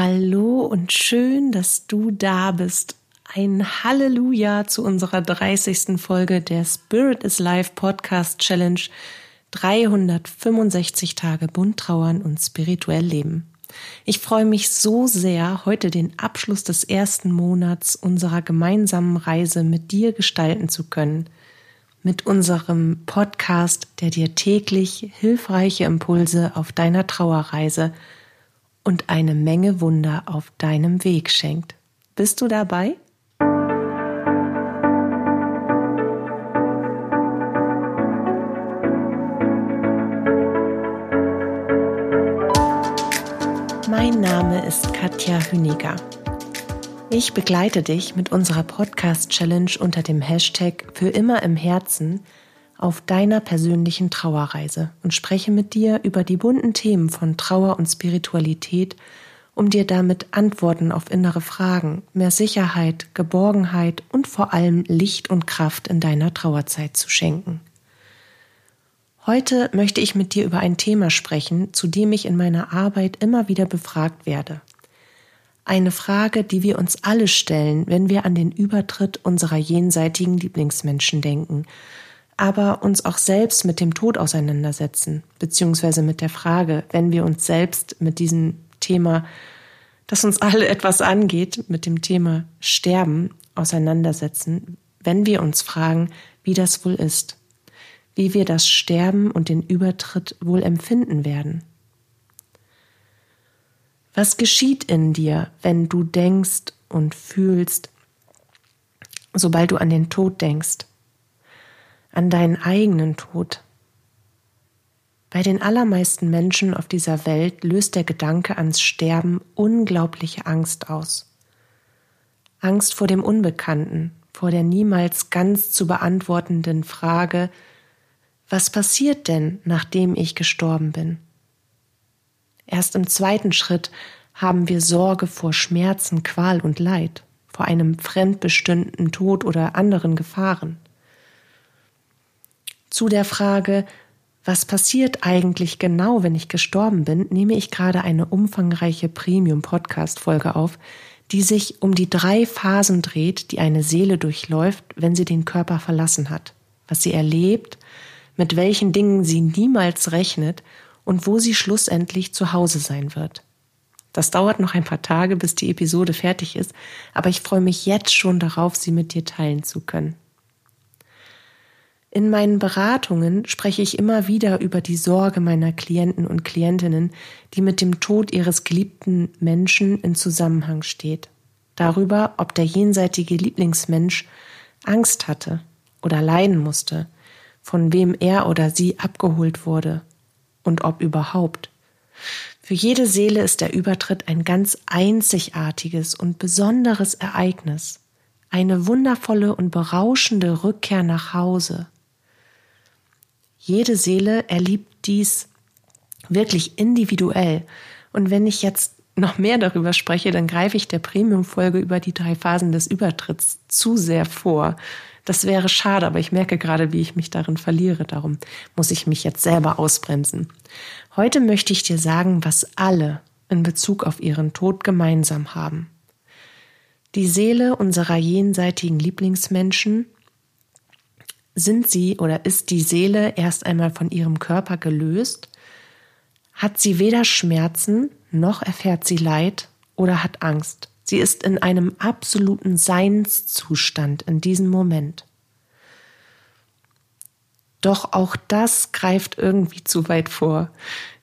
Hallo und schön, dass du da bist. Ein Halleluja zu unserer 30. Folge der Spirit is Life Podcast Challenge 365 Tage bunt trauern und spirituell leben. Ich freue mich so sehr, heute den Abschluss des ersten Monats unserer gemeinsamen Reise mit dir gestalten zu können. Mit unserem Podcast, der dir täglich hilfreiche Impulse auf deiner Trauerreise und eine Menge Wunder auf deinem Weg schenkt. Bist du dabei? Mein Name ist Katja Hüniger. Ich begleite dich mit unserer Podcast-Challenge unter dem Hashtag Für immer im Herzen auf deiner persönlichen Trauerreise und spreche mit dir über die bunten Themen von Trauer und Spiritualität, um dir damit Antworten auf innere Fragen, mehr Sicherheit, Geborgenheit und vor allem Licht und Kraft in deiner Trauerzeit zu schenken. Heute möchte ich mit dir über ein Thema sprechen, zu dem ich in meiner Arbeit immer wieder befragt werde. Eine Frage, die wir uns alle stellen, wenn wir an den Übertritt unserer jenseitigen Lieblingsmenschen denken aber uns auch selbst mit dem Tod auseinandersetzen, beziehungsweise mit der Frage, wenn wir uns selbst mit diesem Thema, das uns alle etwas angeht, mit dem Thema Sterben auseinandersetzen, wenn wir uns fragen, wie das wohl ist, wie wir das Sterben und den Übertritt wohl empfinden werden. Was geschieht in dir, wenn du denkst und fühlst, sobald du an den Tod denkst? An deinen eigenen Tod. Bei den allermeisten Menschen auf dieser Welt löst der Gedanke ans Sterben unglaubliche Angst aus. Angst vor dem Unbekannten, vor der niemals ganz zu beantwortenden Frage, was passiert denn, nachdem ich gestorben bin? Erst im zweiten Schritt haben wir Sorge vor Schmerzen, Qual und Leid, vor einem fremdbestimmten Tod oder anderen Gefahren zu der Frage, was passiert eigentlich genau, wenn ich gestorben bin, nehme ich gerade eine umfangreiche Premium-Podcast-Folge auf, die sich um die drei Phasen dreht, die eine Seele durchläuft, wenn sie den Körper verlassen hat, was sie erlebt, mit welchen Dingen sie niemals rechnet und wo sie schlussendlich zu Hause sein wird. Das dauert noch ein paar Tage, bis die Episode fertig ist, aber ich freue mich jetzt schon darauf, sie mit dir teilen zu können. In meinen Beratungen spreche ich immer wieder über die Sorge meiner Klienten und Klientinnen, die mit dem Tod ihres geliebten Menschen in Zusammenhang steht. Darüber, ob der jenseitige Lieblingsmensch Angst hatte oder leiden musste, von wem er oder sie abgeholt wurde und ob überhaupt. Für jede Seele ist der Übertritt ein ganz einzigartiges und besonderes Ereignis, eine wundervolle und berauschende Rückkehr nach Hause jede Seele erlebt dies wirklich individuell. Und wenn ich jetzt noch mehr darüber spreche, dann greife ich der Premium-Folge über die drei Phasen des Übertritts zu sehr vor. Das wäre schade, aber ich merke gerade, wie ich mich darin verliere. Darum muss ich mich jetzt selber ausbremsen. Heute möchte ich dir sagen, was alle in Bezug auf ihren Tod gemeinsam haben. Die Seele unserer jenseitigen Lieblingsmenschen sind sie oder ist die Seele erst einmal von ihrem Körper gelöst, hat sie weder Schmerzen noch erfährt sie Leid oder hat Angst. Sie ist in einem absoluten Seinszustand in diesem Moment. Doch auch das greift irgendwie zu weit vor.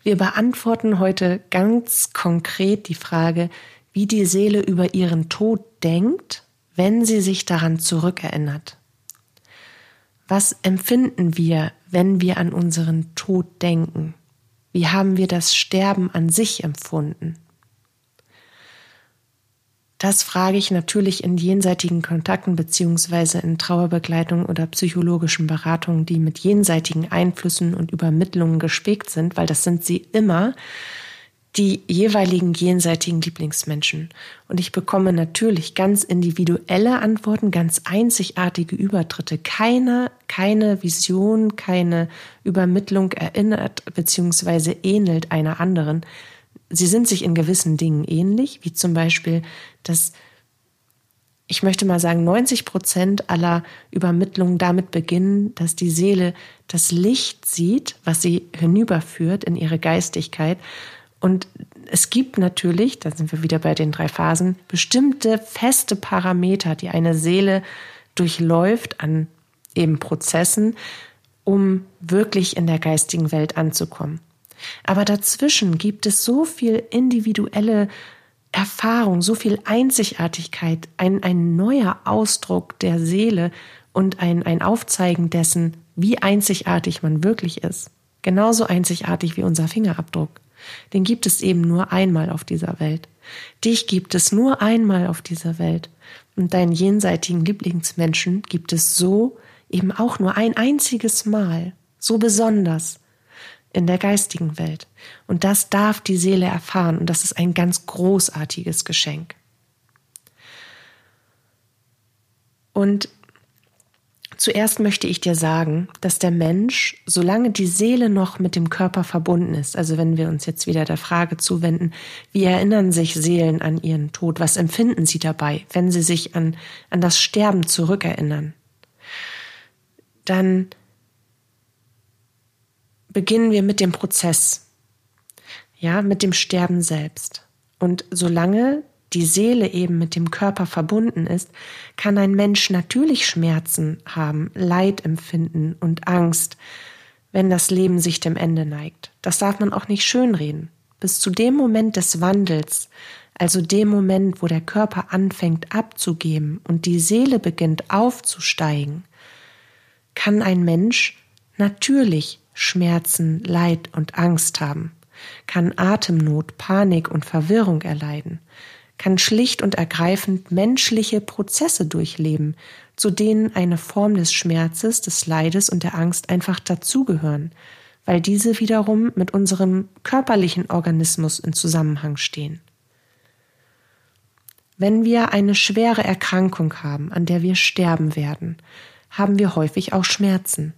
Wir beantworten heute ganz konkret die Frage, wie die Seele über ihren Tod denkt, wenn sie sich daran zurückerinnert. Was empfinden wir, wenn wir an unseren Tod denken? Wie haben wir das Sterben an sich empfunden? Das frage ich natürlich in jenseitigen Kontakten beziehungsweise in Trauerbegleitung oder psychologischen Beratungen, die mit jenseitigen Einflüssen und Übermittlungen gespickt sind, weil das sind sie immer die jeweiligen jenseitigen Lieblingsmenschen. Und ich bekomme natürlich ganz individuelle Antworten, ganz einzigartige Übertritte. Keine, keine Vision, keine Übermittlung erinnert bzw. ähnelt einer anderen. sie sind sich in gewissen Dingen ähnlich, wie zum Beispiel, dass ich möchte mal sagen, 90 Prozent aller Übermittlungen damit beginnen, dass die Seele das Licht sieht, was sie hinüberführt in ihre Geistigkeit. Und es gibt natürlich, da sind wir wieder bei den drei Phasen, bestimmte feste Parameter, die eine Seele durchläuft an eben Prozessen, um wirklich in der geistigen Welt anzukommen. Aber dazwischen gibt es so viel individuelle Erfahrung, so viel Einzigartigkeit, ein, ein neuer Ausdruck der Seele und ein, ein Aufzeigen dessen, wie einzigartig man wirklich ist. Genauso einzigartig wie unser Fingerabdruck. Den gibt es eben nur einmal auf dieser Welt. Dich gibt es nur einmal auf dieser Welt. Und deinen jenseitigen Lieblingsmenschen gibt es so eben auch nur ein einziges Mal. So besonders in der geistigen Welt. Und das darf die Seele erfahren und das ist ein ganz großartiges Geschenk. Und zuerst möchte ich dir sagen, dass der Mensch, solange die Seele noch mit dem Körper verbunden ist, also wenn wir uns jetzt wieder der Frage zuwenden, wie erinnern sich Seelen an ihren Tod, was empfinden sie dabei, wenn sie sich an, an das Sterben zurückerinnern, dann beginnen wir mit dem Prozess, ja, mit dem Sterben selbst. Und solange die Seele eben mit dem Körper verbunden ist, kann ein Mensch natürlich Schmerzen haben, Leid empfinden und Angst, wenn das Leben sich dem Ende neigt. Das darf man auch nicht schönreden. Bis zu dem Moment des Wandels, also dem Moment, wo der Körper anfängt abzugeben und die Seele beginnt aufzusteigen, kann ein Mensch natürlich Schmerzen, Leid und Angst haben, kann Atemnot, Panik und Verwirrung erleiden, kann schlicht und ergreifend menschliche Prozesse durchleben, zu denen eine Form des Schmerzes, des Leides und der Angst einfach dazugehören, weil diese wiederum mit unserem körperlichen Organismus in Zusammenhang stehen. Wenn wir eine schwere Erkrankung haben, an der wir sterben werden, haben wir häufig auch Schmerzen,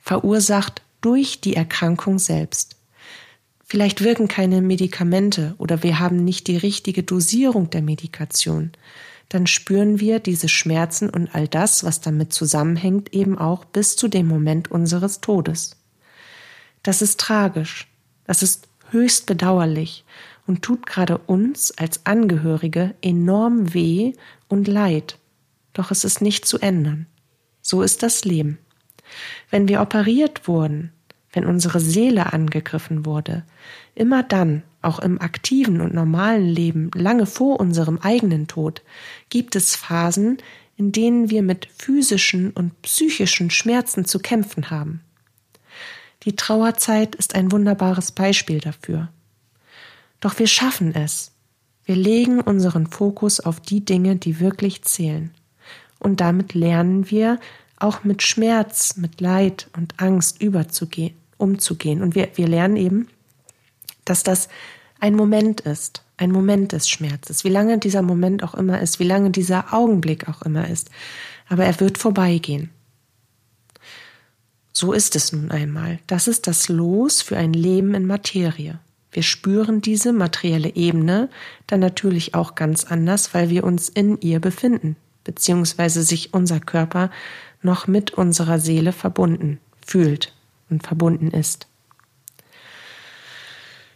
verursacht durch die Erkrankung selbst. Vielleicht wirken keine Medikamente oder wir haben nicht die richtige Dosierung der Medikation. Dann spüren wir diese Schmerzen und all das, was damit zusammenhängt, eben auch bis zu dem Moment unseres Todes. Das ist tragisch, das ist höchst bedauerlich und tut gerade uns als Angehörige enorm weh und leid. Doch es ist nicht zu ändern. So ist das Leben. Wenn wir operiert wurden, wenn unsere Seele angegriffen wurde, immer dann, auch im aktiven und normalen Leben, lange vor unserem eigenen Tod, gibt es Phasen, in denen wir mit physischen und psychischen Schmerzen zu kämpfen haben. Die Trauerzeit ist ein wunderbares Beispiel dafür. Doch wir schaffen es. Wir legen unseren Fokus auf die Dinge, die wirklich zählen. Und damit lernen wir, auch mit Schmerz, mit Leid und Angst überzugehen, umzugehen. Und wir, wir lernen eben, dass das ein Moment ist, ein Moment des Schmerzes, wie lange dieser Moment auch immer ist, wie lange dieser Augenblick auch immer ist. Aber er wird vorbeigehen. So ist es nun einmal. Das ist das Los für ein Leben in Materie. Wir spüren diese materielle Ebene dann natürlich auch ganz anders, weil wir uns in ihr befinden, beziehungsweise sich unser Körper noch mit unserer Seele verbunden fühlt und verbunden ist.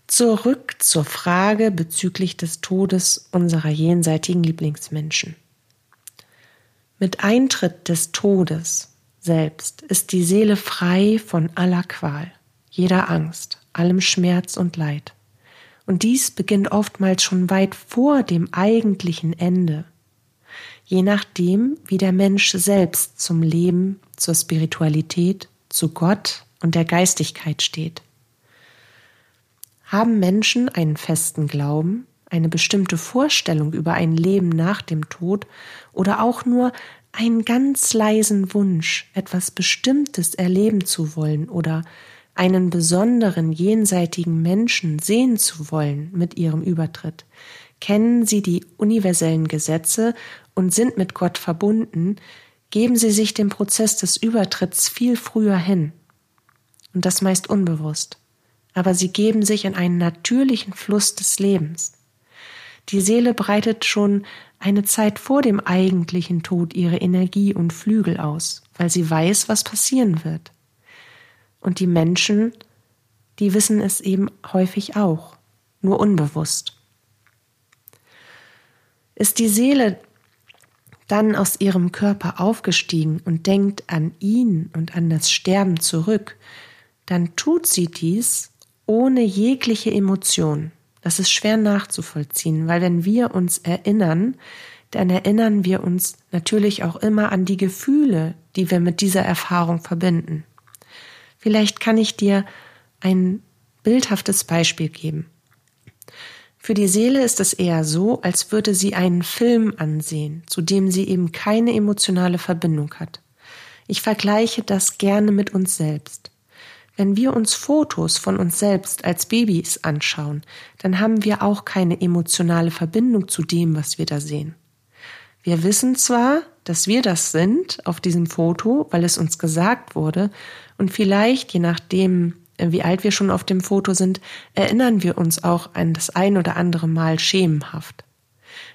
Zurück zur Frage bezüglich des Todes unserer jenseitigen Lieblingsmenschen. Mit Eintritt des Todes selbst ist die Seele frei von aller Qual, jeder Angst, allem Schmerz und Leid. Und dies beginnt oftmals schon weit vor dem eigentlichen Ende je nachdem, wie der Mensch selbst zum Leben, zur Spiritualität, zu Gott und der Geistigkeit steht. Haben Menschen einen festen Glauben, eine bestimmte Vorstellung über ein Leben nach dem Tod oder auch nur einen ganz leisen Wunsch, etwas Bestimmtes erleben zu wollen oder einen besonderen jenseitigen Menschen sehen zu wollen mit ihrem Übertritt, kennen sie die universellen Gesetze und sind mit Gott verbunden, geben sie sich dem Prozess des Übertritts viel früher hin. Und das meist unbewusst. aber sie geben sich in einen natürlichen Fluss des Lebens. Die Seele breitet schon eine Zeit vor dem eigentlichen Tod ihre Energie und Flügel aus, weil sie weiß, was passieren wird. Und die Menschen, die wissen es eben häufig auch, nur unbewusst. Ist die Seele dann aus ihrem Körper aufgestiegen und denkt an ihn und an das Sterben zurück, dann tut sie dies ohne jegliche Emotion. Das ist schwer nachzuvollziehen, weil wenn wir uns erinnern, dann erinnern wir uns natürlich auch immer an die Gefühle, die wir mit dieser Erfahrung verbinden. Vielleicht kann ich dir ein bildhaftes Beispiel geben. Für die Seele ist es eher so, als würde sie einen Film ansehen, zu dem sie eben keine emotionale Verbindung hat. Ich vergleiche das gerne mit uns selbst. Wenn wir uns Fotos von uns selbst als Babys anschauen, dann haben wir auch keine emotionale Verbindung zu dem, was wir da sehen. Wir wissen zwar, dass wir das sind auf diesem Foto, weil es uns gesagt wurde, und vielleicht, je nachdem, wie alt wir schon auf dem Foto sind, erinnern wir uns auch an das ein oder andere Mal schemenhaft.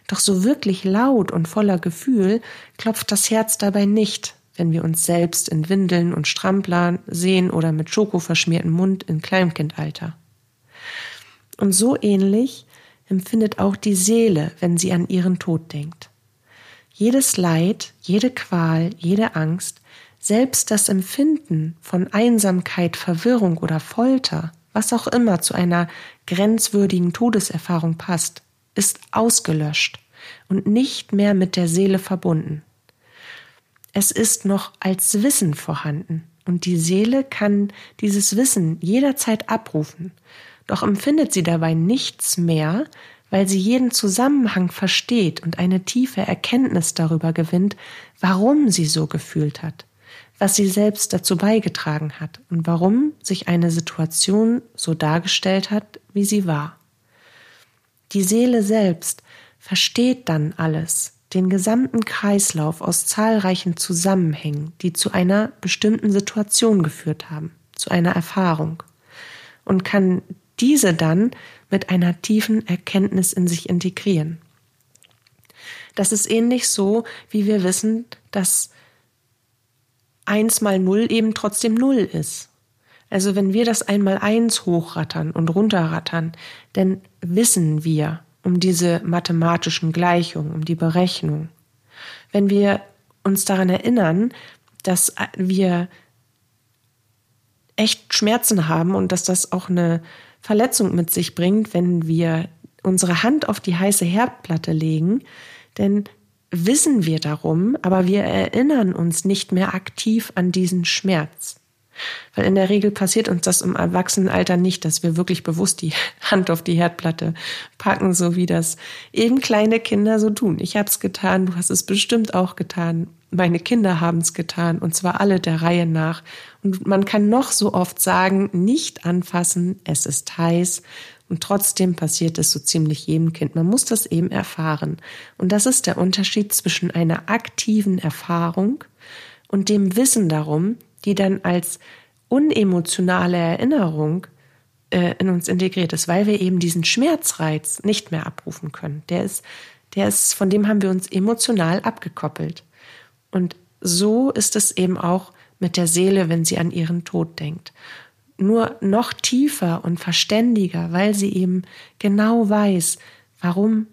Doch so wirklich laut und voller Gefühl klopft das Herz dabei nicht, wenn wir uns selbst in Windeln und Stramplern sehen oder mit Schoko verschmierten Mund in Kleinkindalter. Und so ähnlich empfindet auch die Seele, wenn sie an ihren Tod denkt. Jedes Leid, jede Qual, jede Angst, selbst das Empfinden von Einsamkeit, Verwirrung oder Folter, was auch immer zu einer grenzwürdigen Todeserfahrung passt, ist ausgelöscht und nicht mehr mit der Seele verbunden. Es ist noch als Wissen vorhanden und die Seele kann dieses Wissen jederzeit abrufen, doch empfindet sie dabei nichts mehr, weil sie jeden Zusammenhang versteht und eine tiefe Erkenntnis darüber gewinnt, warum sie so gefühlt hat, was sie selbst dazu beigetragen hat und warum sich eine Situation so dargestellt hat, wie sie war. Die Seele selbst versteht dann alles, den gesamten Kreislauf aus zahlreichen Zusammenhängen, die zu einer bestimmten Situation geführt haben, zu einer Erfahrung, und kann diese dann mit einer tiefen Erkenntnis in sich integrieren. Das ist ähnlich so, wie wir wissen, dass eins mal null eben trotzdem null ist. Also wenn wir das einmal eins hochrattern und runterrattern, dann wissen wir, um diese mathematischen Gleichungen, um die Berechnung. Wenn wir uns daran erinnern, dass wir echt Schmerzen haben und dass das auch eine Verletzung mit sich bringt, wenn wir unsere Hand auf die heiße Herdplatte legen, denn wissen wir darum, aber wir erinnern uns nicht mehr aktiv an diesen Schmerz. Weil in der Regel passiert uns das im Erwachsenenalter nicht, dass wir wirklich bewusst die Hand auf die Herdplatte packen, so wie das eben kleine Kinder so tun. Ich habe es getan, du hast es bestimmt auch getan. Meine Kinder haben es getan und zwar alle der Reihe nach. Und man kann noch so oft sagen, nicht anfassen, es ist heiß. Und trotzdem passiert es so ziemlich jedem Kind. Man muss das eben erfahren. Und das ist der Unterschied zwischen einer aktiven Erfahrung und dem Wissen darum, die dann als unemotionale Erinnerung äh, in uns integriert ist, weil wir eben diesen Schmerzreiz nicht mehr abrufen können. Der ist, der ist, von dem haben wir uns emotional abgekoppelt. Und so ist es eben auch mit der Seele, wenn sie an ihren Tod denkt. Nur noch tiefer und verständiger, weil sie eben genau weiß, warum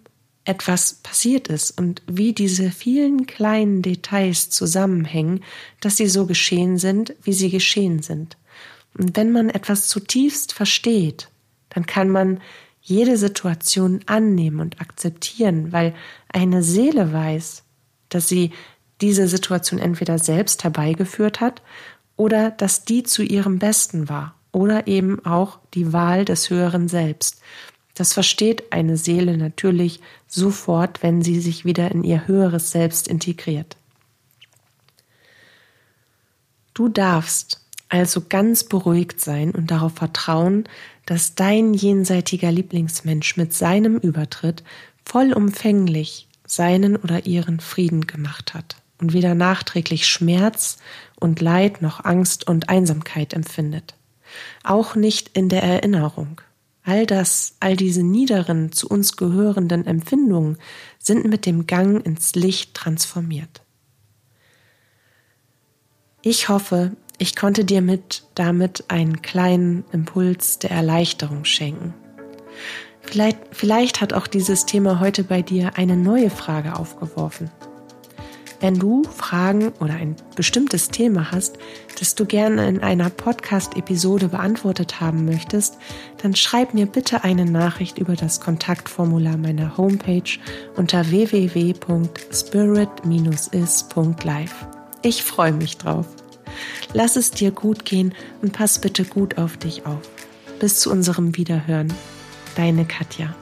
etwas passiert ist und wie diese vielen kleinen Details zusammenhängen, dass sie so geschehen sind, wie sie geschehen sind. Und wenn man etwas zutiefst versteht, dann kann man jede Situation annehmen und akzeptieren, weil eine Seele weiß, dass sie diese Situation entweder selbst herbeigeführt hat oder dass die zu ihrem Besten war oder eben auch die Wahl des Höheren Selbst. Das versteht eine Seele natürlich sofort, wenn sie sich wieder in ihr höheres Selbst integriert. Du darfst also ganz beruhigt sein und darauf vertrauen, dass dein jenseitiger Lieblingsmensch mit seinem Übertritt vollumfänglich seinen oder ihren Frieden gemacht hat und weder nachträglich Schmerz und Leid noch Angst und Einsamkeit empfindet. Auch nicht in der Erinnerung. All das, all diese niederen, zu uns gehörenden Empfindungen sind mit dem Gang ins Licht transformiert. Ich hoffe, ich konnte dir mit damit einen kleinen Impuls der Erleichterung schenken. Vielleicht, vielleicht hat auch dieses Thema heute bei dir eine neue Frage aufgeworfen. Wenn du Fragen oder ein bestimmtes Thema hast, das du gerne in einer Podcast-Episode beantwortet haben möchtest, dann schreib mir bitte eine Nachricht über das Kontaktformular meiner Homepage unter www.spirit-is.live. Ich freue mich drauf. Lass es dir gut gehen und pass bitte gut auf dich auf. Bis zu unserem Wiederhören. Deine Katja.